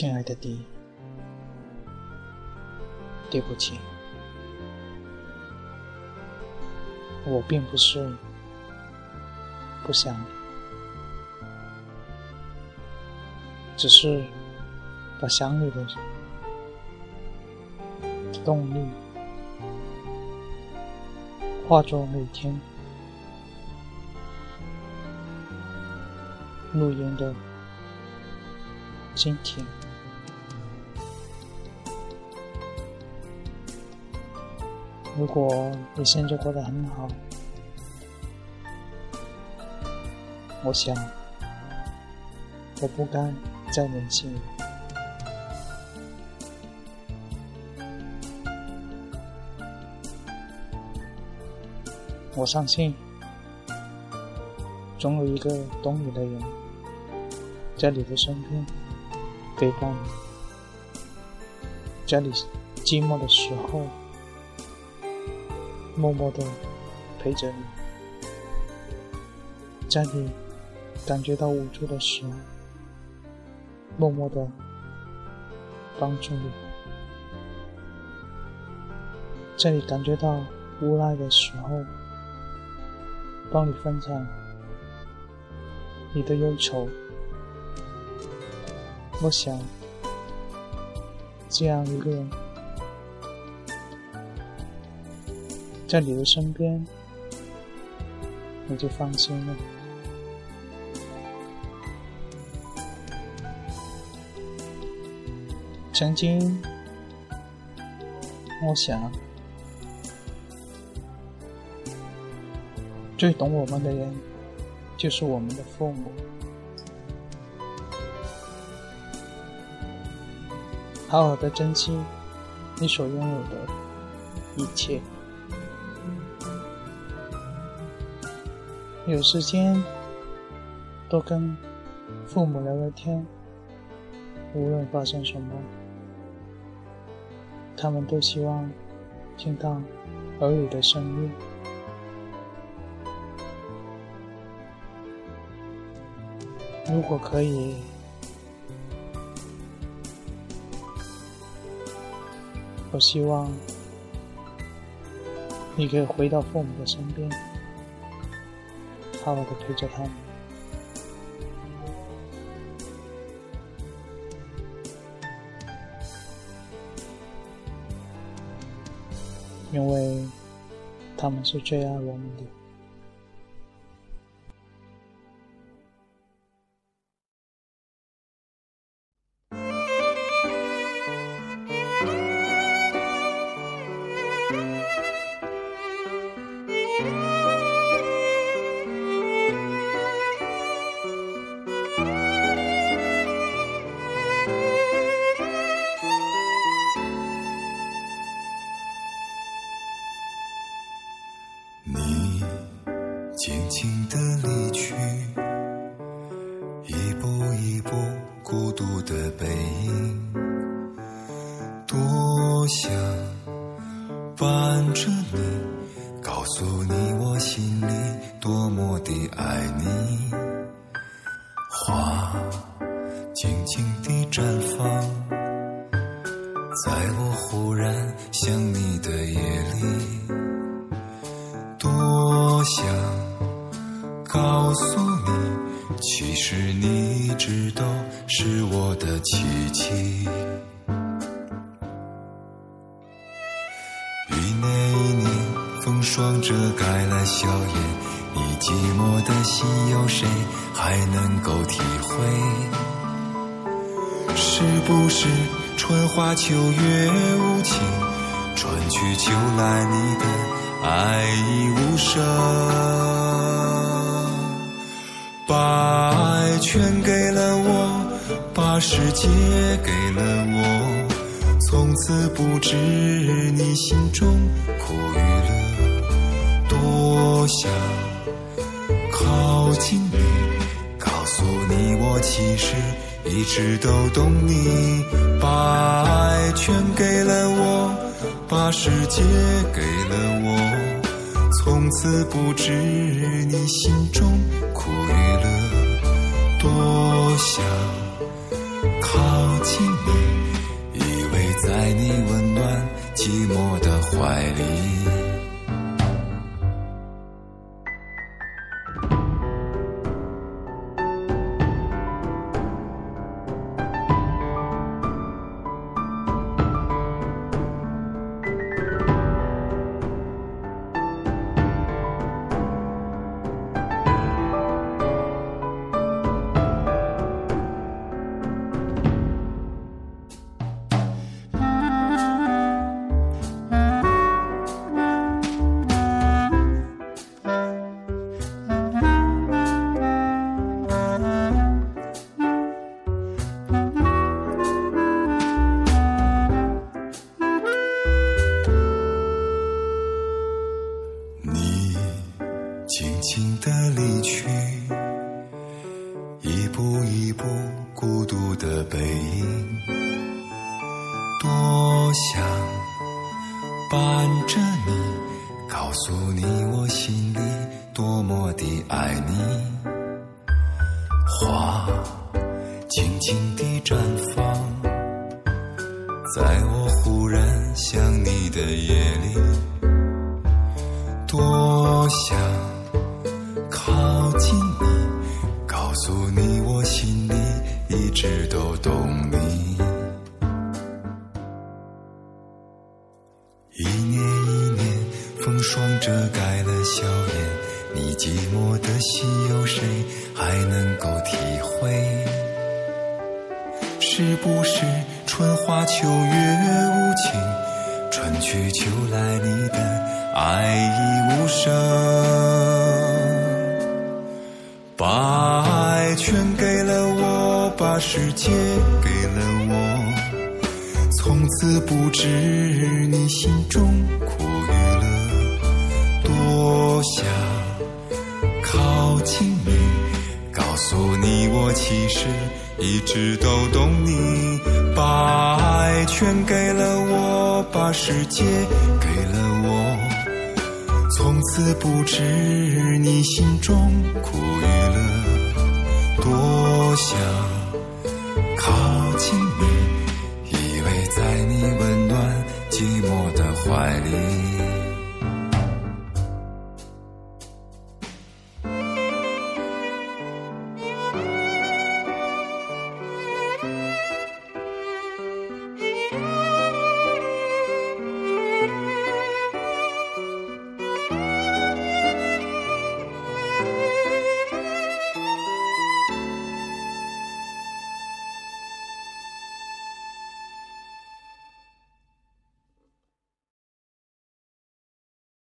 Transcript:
亲爱的弟，对不起，我并不是不想，只是把想你的动力化作每天录音的今天。如果你现在过得很好，我想我不该再联系你。我相信，总有一个懂你的人，在你的身边陪伴你，在你寂寞的时候。默默的陪着你，在你感觉到无助的时候，默默的帮助你；在你感觉到无奈的时候，帮你分享你的忧愁。我想，这样一个人。在你的身边，我就放心了。曾经，我想，最懂我们的人，就是我们的父母。好好的珍惜你所拥有的一切。有时间多跟父母聊聊天，无论发生什么，他们都希望听到儿女的声音。如果可以，我希望你可以回到父母的身边。爸爸的陪着他们，因为他们是最爱我们的。静静的离去，一步一步孤独的背影，多想伴着你，告诉你我心里多么的爱你。花静静地绽放，在我忽然想你的夜里。其实你一直都是我的奇迹。一年一年，风霜遮盖了笑颜，你寂寞的心有谁还能够体会？是不是春花秋月无情，春去秋来你的爱已无声？把全给了我，把世界给了我，从此不知你心中苦与乐。多想靠近你，告诉你我其实一直都懂你，把爱全给了我，把世界给了我，从此不知你心中苦与乐。我想靠近你，依偎在你温暖寂寞的怀里。不孤独的背影，多想伴着你，告诉你我心里多么的爱你。花静静地绽放，在我忽然想你的夜里，多想靠近你，告诉你我心里。直都懂你。一年一年，风霜遮盖了笑颜，你寂寞的心有谁还能够体会？是不是？春花秋月无情，春去秋来，你的爱已无声。把爱全，把世界给了我，从此不知你心中苦与乐。多想靠近你，告诉你我其实一直都懂你。把爱全给了我，把世界给了我，从此不知你心中苦与乐。多想怀里。